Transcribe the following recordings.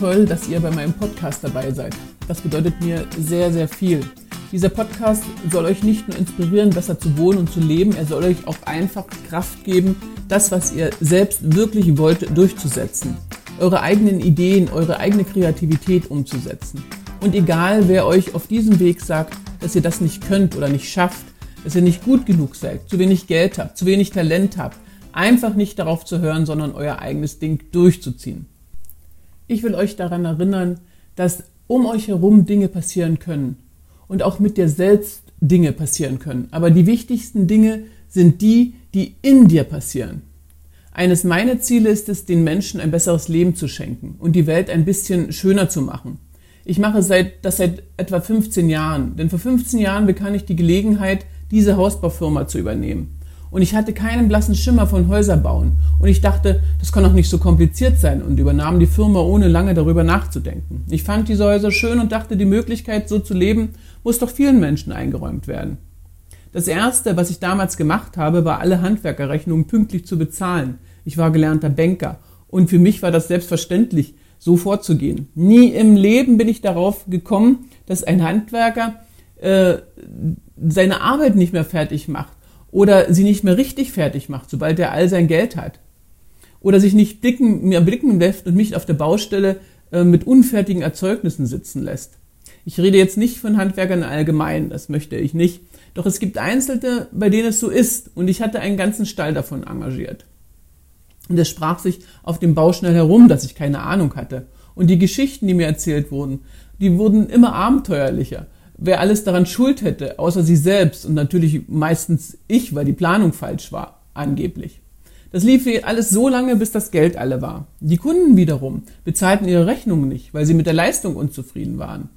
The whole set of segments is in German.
toll, dass ihr bei meinem Podcast dabei seid. Das bedeutet mir sehr, sehr viel. Dieser Podcast soll euch nicht nur inspirieren, besser zu wohnen und zu leben, er soll euch auch einfach Kraft geben, das, was ihr selbst wirklich wollt, durchzusetzen. Eure eigenen Ideen, eure eigene Kreativität umzusetzen. Und egal, wer euch auf diesem Weg sagt, dass ihr das nicht könnt oder nicht schafft, dass ihr nicht gut genug seid, zu wenig Geld habt, zu wenig Talent habt, einfach nicht darauf zu hören, sondern euer eigenes Ding durchzuziehen. Ich will euch daran erinnern, dass um euch herum Dinge passieren können und auch mit dir selbst Dinge passieren können. Aber die wichtigsten Dinge sind die, die in dir passieren. Eines meiner Ziele ist es, den Menschen ein besseres Leben zu schenken und die Welt ein bisschen schöner zu machen. Ich mache das seit etwa 15 Jahren, denn vor 15 Jahren bekam ich die Gelegenheit, diese Hausbaufirma zu übernehmen. Und ich hatte keinen blassen Schimmer von Häuser bauen. Und ich dachte, das kann doch nicht so kompliziert sein und übernahm die Firma ohne lange darüber nachzudenken. Ich fand diese Häuser schön und dachte, die Möglichkeit, so zu leben, muss doch vielen Menschen eingeräumt werden. Das erste, was ich damals gemacht habe, war alle Handwerkerrechnungen pünktlich zu bezahlen. Ich war gelernter Banker und für mich war das selbstverständlich, so vorzugehen. Nie im Leben bin ich darauf gekommen, dass ein Handwerker äh, seine Arbeit nicht mehr fertig macht oder sie nicht mehr richtig fertig macht, sobald er all sein Geld hat. Oder sich nicht blicken, mir blicken lässt und mich auf der Baustelle äh, mit unfertigen Erzeugnissen sitzen lässt. Ich rede jetzt nicht von Handwerkern allgemein, das möchte ich nicht. Doch es gibt Einzelte, bei denen es so ist. Und ich hatte einen ganzen Stall davon engagiert. Und es sprach sich auf dem Bau schnell herum, dass ich keine Ahnung hatte. Und die Geschichten, die mir erzählt wurden, die wurden immer abenteuerlicher wer alles daran schuld hätte, außer sie selbst und natürlich meistens ich, weil die Planung falsch war, angeblich. Das lief alles so lange, bis das Geld alle war. Die Kunden wiederum bezahlten ihre Rechnungen nicht, weil sie mit der Leistung unzufrieden waren.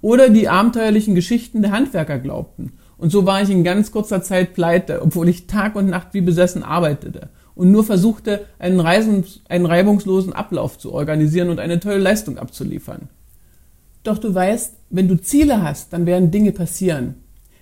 Oder die abenteuerlichen Geschichten der Handwerker glaubten. Und so war ich in ganz kurzer Zeit pleite, obwohl ich Tag und Nacht wie besessen arbeitete und nur versuchte, einen, reibungslosen Ablauf zu organisieren und eine tolle Leistung abzuliefern. Doch du weißt, wenn du Ziele hast, dann werden Dinge passieren.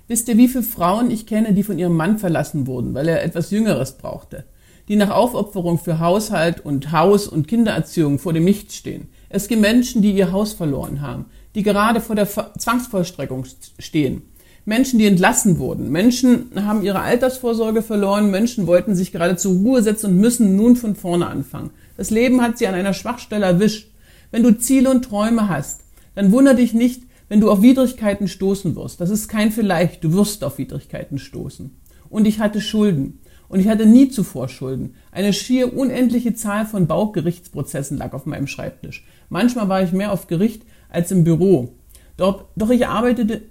Wisst ihr, wie viele Frauen ich kenne, die von ihrem Mann verlassen wurden, weil er etwas Jüngeres brauchte? Die nach Aufopferung für Haushalt und Haus und Kindererziehung vor dem Nichts stehen. Es gibt Menschen, die ihr Haus verloren haben, die gerade vor der Zwangsvollstreckung stehen. Menschen, die entlassen wurden. Menschen haben ihre Altersvorsorge verloren. Menschen wollten sich gerade zur Ruhe setzen und müssen nun von vorne anfangen. Das Leben hat sie an einer Schwachstelle erwischt. Wenn du Ziele und Träume hast, dann wundere dich nicht, wenn du auf Widrigkeiten stoßen wirst. Das ist kein vielleicht, du wirst auf Widrigkeiten stoßen. Und ich hatte Schulden. Und ich hatte nie zuvor Schulden. Eine schier unendliche Zahl von Baugerichtsprozessen lag auf meinem Schreibtisch. Manchmal war ich mehr auf Gericht als im Büro. Doch, doch ich arbeitete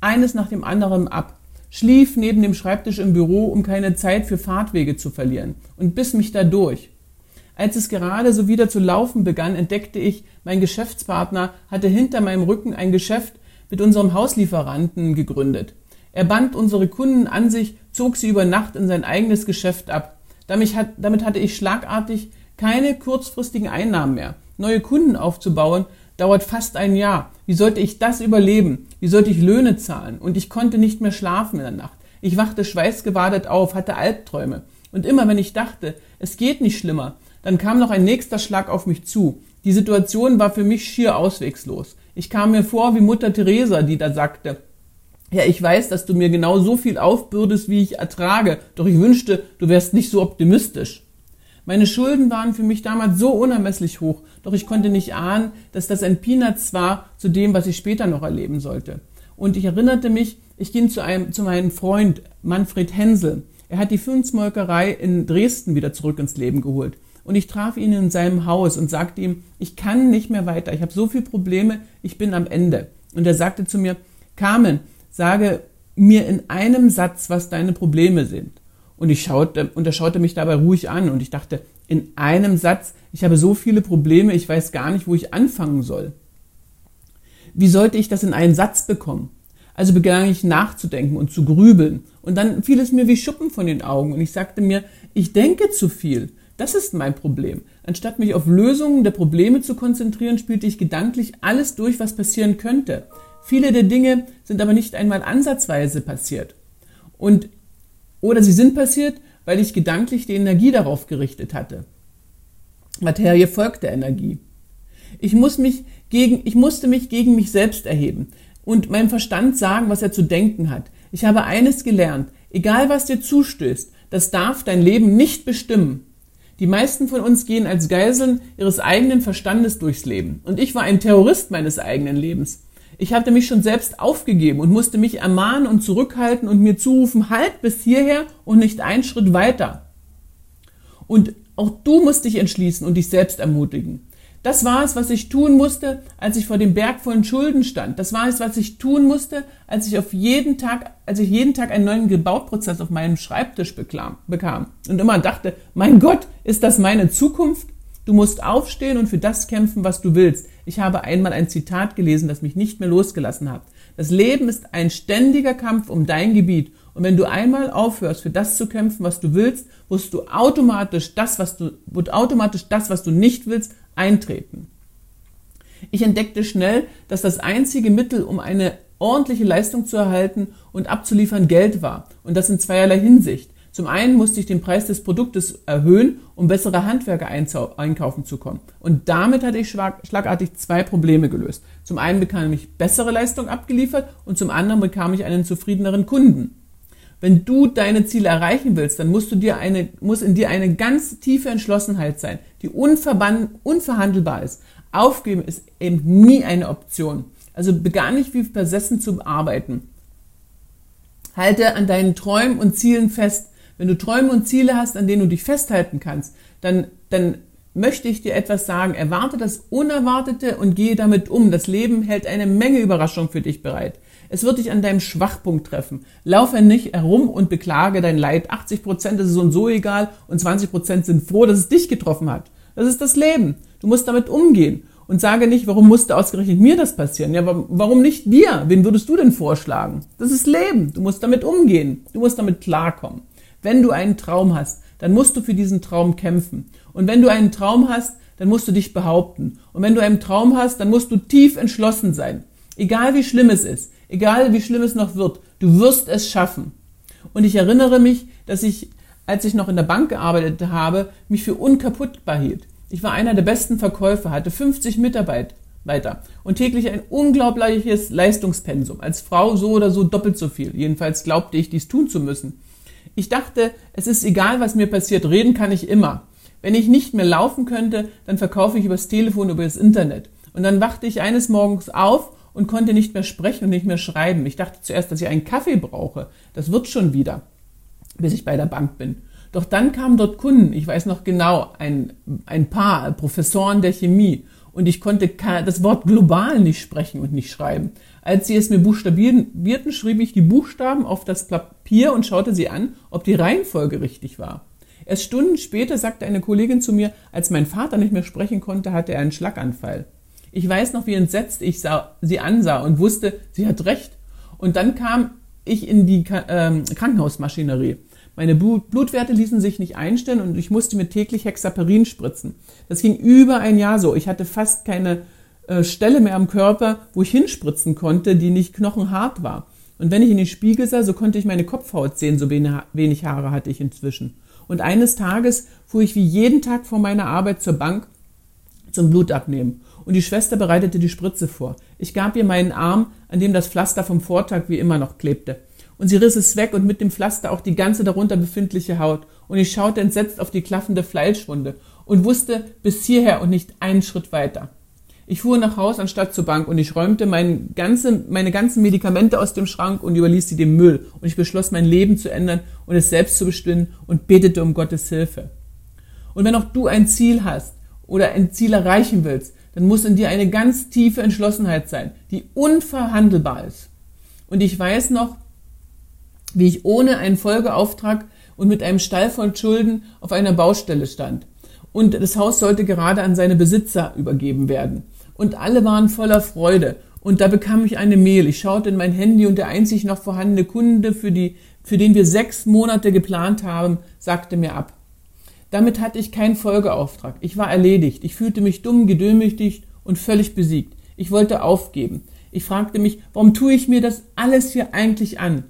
eines nach dem anderen ab, schlief neben dem Schreibtisch im Büro, um keine Zeit für Fahrtwege zu verlieren und biss mich da durch. Als es gerade so wieder zu laufen begann, entdeckte ich, mein Geschäftspartner hatte hinter meinem Rücken ein Geschäft mit unserem Hauslieferanten gegründet. Er band unsere Kunden an sich, zog sie über Nacht in sein eigenes Geschäft ab. Damit, hatte ich schlagartig keine kurzfristigen Einnahmen mehr. Neue Kunden aufzubauen dauert fast ein Jahr. Wie sollte ich das überleben? Wie sollte ich Löhne zahlen? Und ich konnte nicht mehr schlafen in der Nacht. Ich wachte schweißgebadet auf, hatte Albträume. Und immer wenn ich dachte, es geht nicht schlimmer, dann kam noch ein nächster Schlag auf mich zu. Die Situation war für mich schier auswegslos. Ich kam mir vor wie Mutter Teresa, die da sagte, ja, ich weiß, dass du mir genau so viel aufbürdest, wie ich ertrage, doch ich wünschte, du wärst nicht so optimistisch. Meine Schulden waren für mich damals so unermesslich hoch, doch ich konnte nicht ahnen, dass das ein Peanuts war zu dem, was ich später noch erleben sollte. Und ich erinnerte mich, ich ging zu, einem, zu meinem Freund Manfred Hensel. Er hat die Fünfsmolkerei in Dresden wieder zurück ins Leben geholt. Und ich traf ihn in seinem Haus und sagte ihm, ich kann nicht mehr weiter, ich habe so viele Probleme, ich bin am Ende. Und er sagte zu mir, Carmen, sage mir in einem Satz, was deine Probleme sind. Und ich schaute, und er schaute mich dabei ruhig an und ich dachte, in einem Satz, ich habe so viele Probleme, ich weiß gar nicht, wo ich anfangen soll. Wie sollte ich das in einen Satz bekommen? Also begann ich nachzudenken und zu grübeln. Und dann fiel es mir wie Schuppen von den Augen und ich sagte mir, ich denke zu viel. Das ist mein Problem. Anstatt mich auf Lösungen der Probleme zu konzentrieren, spielte ich gedanklich alles durch, was passieren könnte. Viele der Dinge sind aber nicht einmal ansatzweise passiert. Und, oder sie sind passiert, weil ich gedanklich die Energie darauf gerichtet hatte. Materie folgt der Energie. Ich, muss mich gegen, ich musste mich gegen mich selbst erheben und meinem Verstand sagen, was er zu denken hat. Ich habe eines gelernt, egal was dir zustößt, das darf dein Leben nicht bestimmen. Die meisten von uns gehen als Geiseln ihres eigenen Verstandes durchs Leben. Und ich war ein Terrorist meines eigenen Lebens. Ich hatte mich schon selbst aufgegeben und musste mich ermahnen und zurückhalten und mir zurufen, halt bis hierher und nicht einen Schritt weiter. Und auch du musst dich entschließen und dich selbst ermutigen. Das war es, was ich tun musste, als ich vor dem Berg vollen Schulden stand. Das war es, was ich tun musste, als ich auf jeden Tag, als ich jeden Tag einen neuen Gebauprozess auf meinem Schreibtisch bekam, bekam und immer dachte, mein Gott, ist das meine Zukunft? Du musst aufstehen und für das kämpfen, was du willst. Ich habe einmal ein Zitat gelesen, das mich nicht mehr losgelassen hat. Das Leben ist ein ständiger Kampf um dein Gebiet. Und wenn du einmal aufhörst, für das zu kämpfen, was du willst, wirst du automatisch das, was du, wird automatisch das, was du nicht willst, eintreten. Ich entdeckte schnell, dass das einzige Mittel, um eine ordentliche Leistung zu erhalten und abzuliefern, Geld war. Und das in zweierlei Hinsicht. Zum einen musste ich den Preis des Produktes erhöhen, um bessere Handwerker einkaufen zu kommen. Und damit hatte ich schlagartig zwei Probleme gelöst. Zum einen bekam ich bessere Leistung abgeliefert und zum anderen bekam ich einen zufriedeneren Kunden. Wenn du deine Ziele erreichen willst, dann musst du dir eine, muss in dir eine ganz tiefe Entschlossenheit sein, die unverhandelbar ist. Aufgeben ist eben nie eine Option. Also begann nicht wie versessen zu arbeiten. Halte an deinen Träumen und Zielen fest. Wenn du Träume und Ziele hast, an denen du dich festhalten kannst, dann, dann möchte ich dir etwas sagen. Erwarte das Unerwartete und gehe damit um. Das Leben hält eine Menge Überraschung für dich bereit. Es wird dich an deinem Schwachpunkt treffen. Laufe nicht herum und beklage dein Leid. 80 Prozent ist so und so egal und 20 Prozent sind froh, dass es dich getroffen hat. Das ist das Leben. Du musst damit umgehen. Und sage nicht, warum musste ausgerechnet mir das passieren? Ja, warum nicht dir? Wen würdest du denn vorschlagen? Das ist Leben. Du musst damit umgehen. Du musst damit klarkommen. Wenn du einen Traum hast, dann musst du für diesen Traum kämpfen. Und wenn du einen Traum hast, dann musst du dich behaupten. Und wenn du einen Traum hast, dann musst du tief entschlossen sein. Egal wie schlimm es ist, egal wie schlimm es noch wird, du wirst es schaffen. Und ich erinnere mich, dass ich, als ich noch in der Bank gearbeitet habe, mich für unkaputtbar hielt. Ich war einer der besten Verkäufer, hatte 50 Mitarbeiter und täglich ein unglaubliches Leistungspensum. Als Frau so oder so doppelt so viel. Jedenfalls glaubte ich, dies tun zu müssen. Ich dachte, es ist egal, was mir passiert, reden kann ich immer. Wenn ich nicht mehr laufen könnte, dann verkaufe ich übers Telefon, über das Internet. Und dann wachte ich eines Morgens auf und konnte nicht mehr sprechen und nicht mehr schreiben. Ich dachte zuerst, dass ich einen Kaffee brauche. Das wird schon wieder, bis ich bei der Bank bin. Doch dann kamen dort Kunden, ich weiß noch genau, ein, ein paar Professoren der Chemie und ich konnte das Wort global nicht sprechen und nicht schreiben. Als sie es mir buchstabierten, schrieb ich die Buchstaben auf das Papier und schaute sie an, ob die Reihenfolge richtig war. Erst Stunden später sagte eine Kollegin zu mir, als mein Vater nicht mehr sprechen konnte, hatte er einen Schlaganfall. Ich weiß noch, wie entsetzt ich sah, sie ansah und wusste, sie hat recht. Und dann kam ich in die ähm, Krankenhausmaschinerie. Meine Blutwerte ließen sich nicht einstellen und ich musste mir täglich Hexaperin spritzen. Das ging über ein Jahr so. Ich hatte fast keine äh, Stelle mehr am Körper, wo ich hinspritzen konnte, die nicht knochenhart war. Und wenn ich in den Spiegel sah, so konnte ich meine Kopfhaut sehen, so wenig Haare hatte ich inzwischen. Und eines Tages fuhr ich wie jeden Tag vor meiner Arbeit zur Bank zum Blutabnehmen und die Schwester bereitete die Spritze vor. Ich gab ihr meinen Arm, an dem das Pflaster vom Vortag wie immer noch klebte. Und sie riss es weg und mit dem Pflaster auch die ganze darunter befindliche Haut. Und ich schaute entsetzt auf die klaffende Fleischwunde und wusste bis hierher und nicht einen Schritt weiter. Ich fuhr nach Haus anstatt zur Bank und ich räumte mein ganze, meine ganzen Medikamente aus dem Schrank und überließ sie dem Müll. Und ich beschloss, mein Leben zu ändern und es selbst zu bestimmen und betete um Gottes Hilfe. Und wenn auch du ein Ziel hast oder ein Ziel erreichen willst, dann muss in dir eine ganz tiefe Entschlossenheit sein, die unverhandelbar ist. Und ich weiß noch, wie ich ohne einen Folgeauftrag und mit einem Stall voll Schulden auf einer Baustelle stand. Und das Haus sollte gerade an seine Besitzer übergeben werden. Und alle waren voller Freude. Und da bekam ich eine Mail. Ich schaute in mein Handy und der einzig noch vorhandene Kunde, für, die, für den wir sechs Monate geplant haben, sagte mir ab. Damit hatte ich keinen Folgeauftrag. Ich war erledigt. Ich fühlte mich dumm, gedemütigt und völlig besiegt. Ich wollte aufgeben. Ich fragte mich, warum tue ich mir das alles hier eigentlich an?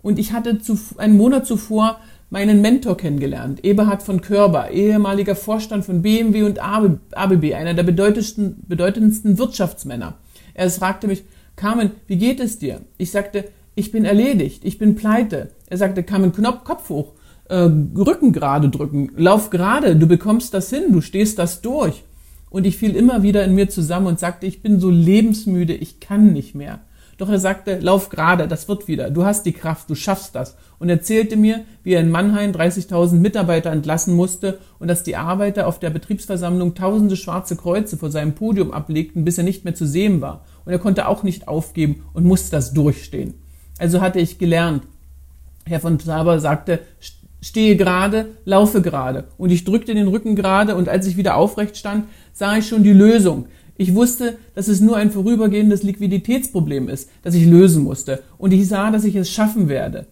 Und ich hatte zu, einen Monat zuvor meinen Mentor kennengelernt, Eberhard von Körber, ehemaliger Vorstand von BMW und ABB, einer der bedeutendsten, bedeutendsten Wirtschaftsmänner. Er fragte mich, Carmen, wie geht es dir? Ich sagte, ich bin erledigt, ich bin pleite. Er sagte, Carmen, Knopf, Kopf hoch, äh, Rücken gerade drücken, lauf gerade, du bekommst das hin, du stehst das durch. Und ich fiel immer wieder in mir zusammen und sagte, ich bin so lebensmüde, ich kann nicht mehr. Doch er sagte, lauf gerade, das wird wieder, du hast die Kraft, du schaffst das. Und erzählte mir, wie er in Mannheim 30.000 Mitarbeiter entlassen musste und dass die Arbeiter auf der Betriebsversammlung tausende schwarze Kreuze vor seinem Podium ablegten, bis er nicht mehr zu sehen war. Und er konnte auch nicht aufgeben und musste das durchstehen. Also hatte ich gelernt. Herr von Traber sagte, stehe gerade, laufe gerade. Und ich drückte den Rücken gerade und als ich wieder aufrecht stand, sah ich schon die Lösung. Ich wusste, dass es nur ein vorübergehendes Liquiditätsproblem ist, das ich lösen musste. Und ich sah, dass ich es schaffen werde.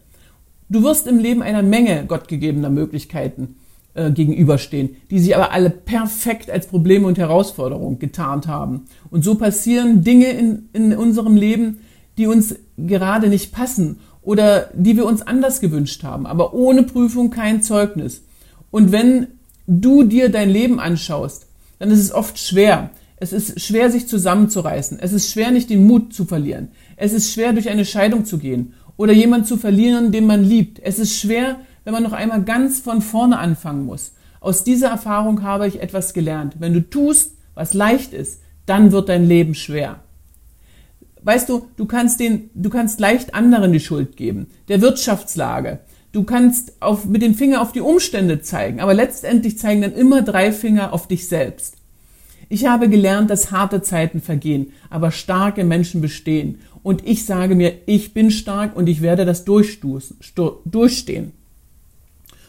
Du wirst im Leben einer Menge gottgegebener Möglichkeiten äh, gegenüberstehen, die sich aber alle perfekt als Probleme und Herausforderungen getarnt haben. Und so passieren Dinge in, in unserem Leben, die uns gerade nicht passen oder die wir uns anders gewünscht haben, aber ohne Prüfung kein Zeugnis. Und wenn du dir dein Leben anschaust, dann ist es oft schwer, es ist schwer, sich zusammenzureißen. Es ist schwer, nicht den Mut zu verlieren. Es ist schwer, durch eine Scheidung zu gehen oder jemand zu verlieren, den man liebt. Es ist schwer, wenn man noch einmal ganz von vorne anfangen muss. Aus dieser Erfahrung habe ich etwas gelernt. Wenn du tust, was leicht ist, dann wird dein Leben schwer. Weißt du, du kannst den, du kannst leicht anderen die Schuld geben, der Wirtschaftslage. Du kannst auf, mit dem Finger auf die Umstände zeigen, aber letztendlich zeigen dann immer drei Finger auf dich selbst. Ich habe gelernt, dass harte Zeiten vergehen, aber starke Menschen bestehen. Und ich sage mir, ich bin stark und ich werde das durchstehen.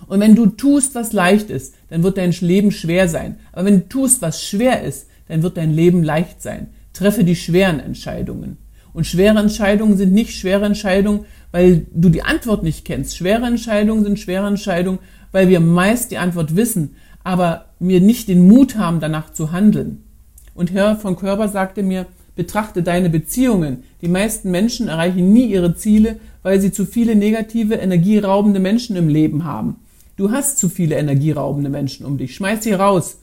Und wenn du tust, was leicht ist, dann wird dein Leben schwer sein. Aber wenn du tust, was schwer ist, dann wird dein Leben leicht sein. Treffe die schweren Entscheidungen. Und schwere Entscheidungen sind nicht schwere Entscheidungen, weil du die Antwort nicht kennst. Schwere Entscheidungen sind schwere Entscheidungen, weil wir meist die Antwort wissen, aber wir nicht den Mut haben, danach zu handeln. Und Herr von Körber sagte mir, betrachte deine Beziehungen. Die meisten Menschen erreichen nie ihre Ziele, weil sie zu viele negative, energieraubende Menschen im Leben haben. Du hast zu viele energieraubende Menschen um dich. Schmeiß sie raus.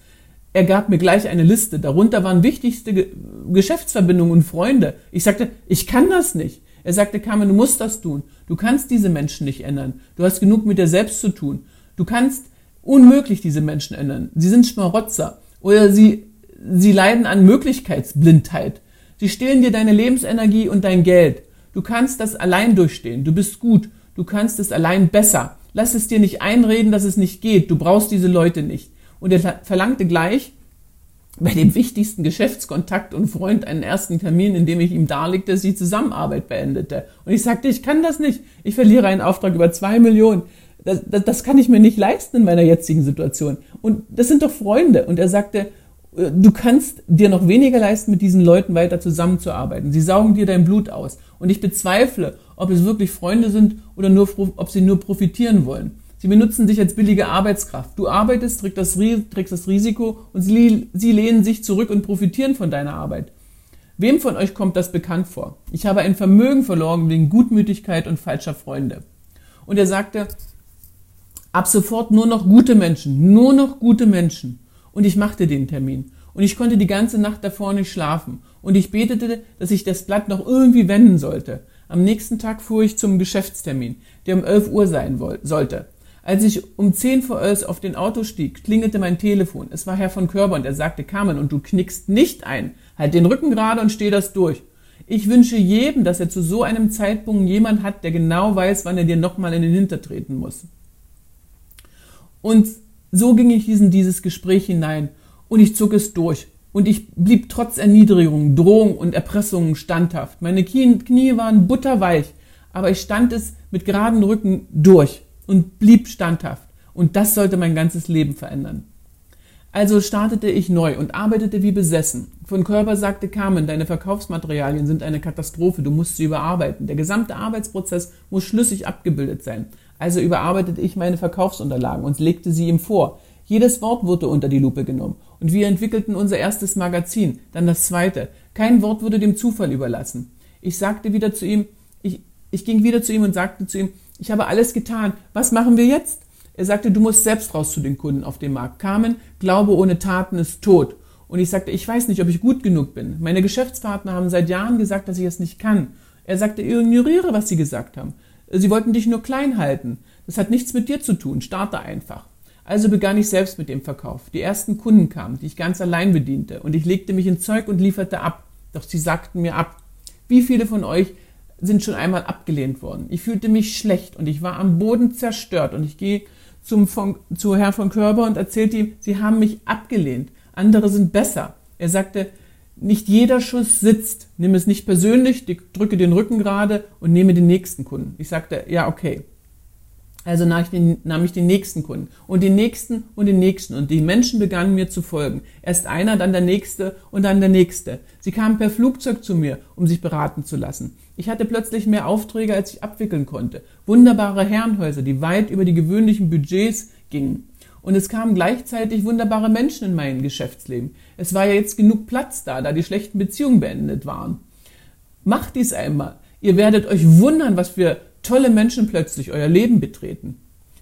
Er gab mir gleich eine Liste. Darunter waren wichtigste Ge Geschäftsverbindungen und Freunde. Ich sagte, ich kann das nicht. Er sagte, Carmen, du musst das tun. Du kannst diese Menschen nicht ändern. Du hast genug mit dir selbst zu tun. Du kannst unmöglich diese Menschen ändern. Sie sind Schmarotzer oder sie, sie leiden an Möglichkeitsblindheit. Sie stehlen dir deine Lebensenergie und dein Geld. Du kannst das allein durchstehen. Du bist gut. Du kannst es allein besser. Lass es dir nicht einreden, dass es nicht geht. Du brauchst diese Leute nicht. Und er verlangte gleich bei dem wichtigsten Geschäftskontakt und Freund einen ersten Termin, in dem ich ihm darlegte, dass die Zusammenarbeit beendete. Und ich sagte, ich kann das nicht. Ich verliere einen Auftrag über zwei Millionen das, das, das kann ich mir nicht leisten in meiner jetzigen Situation. Und das sind doch Freunde. Und er sagte, äh, du kannst dir noch weniger leisten, mit diesen Leuten weiter zusammenzuarbeiten. Sie saugen dir dein Blut aus. Und ich bezweifle, ob es wirklich Freunde sind oder nur, ob sie nur profitieren wollen. Sie benutzen dich als billige Arbeitskraft. Du arbeitest, trägst das, trägst das Risiko und sie, sie lehnen sich zurück und profitieren von deiner Arbeit. Wem von euch kommt das bekannt vor? Ich habe ein Vermögen verloren wegen Gutmütigkeit und falscher Freunde. Und er sagte, Ab sofort nur noch gute Menschen, nur noch gute Menschen. Und ich machte den Termin. Und ich konnte die ganze Nacht davor nicht schlafen. Und ich betete, dass ich das Blatt noch irgendwie wenden sollte. Am nächsten Tag fuhr ich zum Geschäftstermin, der um 11 Uhr sein sollte. Als ich um 10 vor 11 auf den Auto stieg, klingelte mein Telefon. Es war Herr von Körber und er sagte, Carmen, und du knickst nicht ein. Halt den Rücken gerade und steh das durch. Ich wünsche jedem, dass er zu so einem Zeitpunkt jemand hat, der genau weiß, wann er dir nochmal in den Hinter treten muss. Und so ging ich in dieses Gespräch hinein und ich zog es durch. Und ich blieb trotz Erniedrigung, Drohung und Erpressungen standhaft. Meine Knie waren butterweich, aber ich stand es mit geraden Rücken durch und blieb standhaft. Und das sollte mein ganzes Leben verändern. Also startete ich neu und arbeitete wie besessen. Von Körper sagte Carmen, deine Verkaufsmaterialien sind eine Katastrophe, du musst sie überarbeiten. Der gesamte Arbeitsprozess muss schlüssig abgebildet sein. Also überarbeitete ich meine Verkaufsunterlagen und legte sie ihm vor. Jedes Wort wurde unter die Lupe genommen. Und wir entwickelten unser erstes Magazin, dann das zweite. Kein Wort wurde dem Zufall überlassen. Ich sagte wieder zu ihm, ich, ich ging wieder zu ihm und sagte zu ihm, ich habe alles getan. Was machen wir jetzt? Er sagte, du musst selbst raus zu den Kunden auf dem Markt. Carmen, Glaube ohne Taten ist tot. Und ich sagte, ich weiß nicht, ob ich gut genug bin. Meine Geschäftspartner haben seit Jahren gesagt, dass ich es nicht kann. Er sagte, ignoriere, was sie gesagt haben. Sie wollten dich nur klein halten. Das hat nichts mit dir zu tun. Starte einfach. Also begann ich selbst mit dem Verkauf. Die ersten Kunden kamen, die ich ganz allein bediente. Und ich legte mich in Zeug und lieferte ab. Doch sie sagten mir ab. Wie viele von euch sind schon einmal abgelehnt worden? Ich fühlte mich schlecht und ich war am Boden zerstört. Und ich gehe zum von, zu Herrn von Körber und erzählte ihm, sie haben mich abgelehnt. Andere sind besser. Er sagte, nicht jeder Schuss sitzt. Nimm es nicht persönlich, drücke den Rücken gerade und nehme den nächsten Kunden. Ich sagte, ja, okay. Also nahm ich, den, nahm ich den nächsten Kunden und den nächsten und den nächsten und die Menschen begannen mir zu folgen. Erst einer, dann der nächste und dann der nächste. Sie kamen per Flugzeug zu mir, um sich beraten zu lassen. Ich hatte plötzlich mehr Aufträge, als ich abwickeln konnte. Wunderbare Herrenhäuser, die weit über die gewöhnlichen Budgets gingen. Und es kamen gleichzeitig wunderbare Menschen in mein Geschäftsleben. Es war ja jetzt genug Platz da, da die schlechten Beziehungen beendet waren. Macht dies einmal. Ihr werdet euch wundern, was für tolle Menschen plötzlich euer Leben betreten.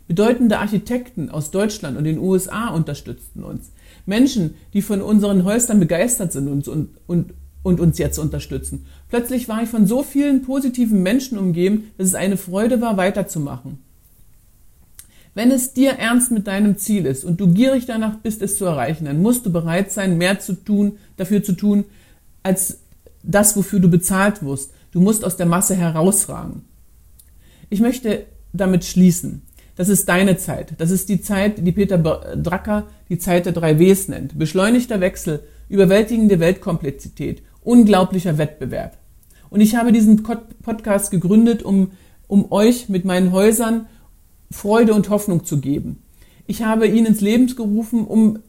Bedeutende Architekten aus Deutschland und den USA unterstützten uns. Menschen, die von unseren Häusern begeistert sind und, und, und, und uns jetzt unterstützen. Plötzlich war ich von so vielen positiven Menschen umgeben, dass es eine Freude war, weiterzumachen. Wenn es dir ernst mit deinem Ziel ist und du gierig danach bist, es zu erreichen, dann musst du bereit sein, mehr zu tun, dafür zu tun, als das, wofür du bezahlt wirst. Du musst aus der Masse herausragen. Ich möchte damit schließen. Das ist deine Zeit. Das ist die Zeit, die Peter Drucker die Zeit der drei Ws nennt. Beschleunigter Wechsel, überwältigende Weltkomplexität, unglaublicher Wettbewerb. Und ich habe diesen Podcast gegründet, um, um euch mit meinen Häusern Freude und Hoffnung zu geben. Ich habe ihn ins Leben gerufen, um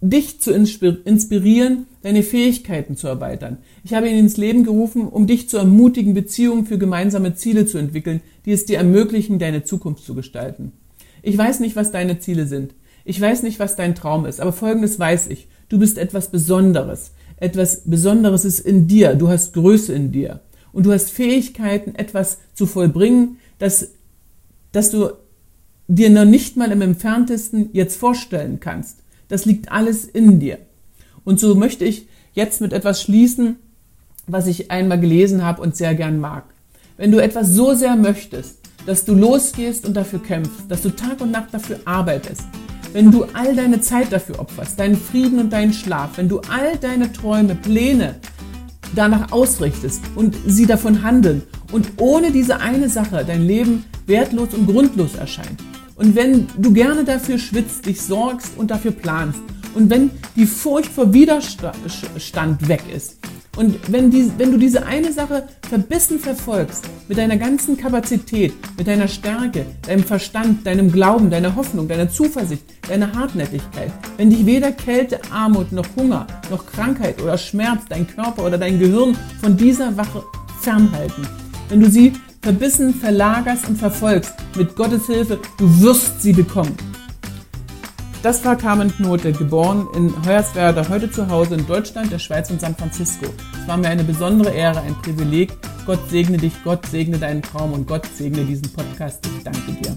dich zu inspirieren, deine Fähigkeiten zu erweitern. Ich habe ihn ins Leben gerufen, um dich zu ermutigen, Beziehungen für gemeinsame Ziele zu entwickeln, die es dir ermöglichen, deine Zukunft zu gestalten. Ich weiß nicht, was deine Ziele sind. Ich weiß nicht, was dein Traum ist, aber Folgendes weiß ich. Du bist etwas Besonderes. Etwas Besonderes ist in dir. Du hast Größe in dir. Und du hast Fähigkeiten, etwas zu vollbringen, das, das du dir noch nicht mal im entferntesten jetzt vorstellen kannst. Das liegt alles in dir. Und so möchte ich jetzt mit etwas schließen, was ich einmal gelesen habe und sehr gern mag. Wenn du etwas so sehr möchtest, dass du losgehst und dafür kämpfst, dass du Tag und Nacht dafür arbeitest, wenn du all deine Zeit dafür opferst, deinen Frieden und deinen Schlaf, wenn du all deine Träume, Pläne danach ausrichtest und sie davon handeln und ohne diese eine Sache dein Leben wertlos und grundlos erscheint, und wenn du gerne dafür schwitzt, dich sorgst und dafür planst und wenn die Furcht vor Widerstand weg ist und wenn, die, wenn du diese eine Sache verbissen verfolgst, mit deiner ganzen Kapazität, mit deiner Stärke, deinem Verstand, deinem Glauben, deiner Hoffnung, deiner Zuversicht, deiner Hartnäckigkeit, wenn dich weder Kälte, Armut noch Hunger noch Krankheit oder Schmerz dein Körper oder dein Gehirn von dieser Wache fernhalten, wenn du sie verbissen verlagerst und verfolgst, mit Gottes Hilfe, du wirst sie bekommen. Das war Carmen Knote, geboren in Hoyerswerda, heute zu Hause in Deutschland, der Schweiz und San Francisco. Es war mir eine besondere Ehre, ein Privileg. Gott segne dich, Gott segne deinen Traum und Gott segne diesen Podcast. Ich danke dir.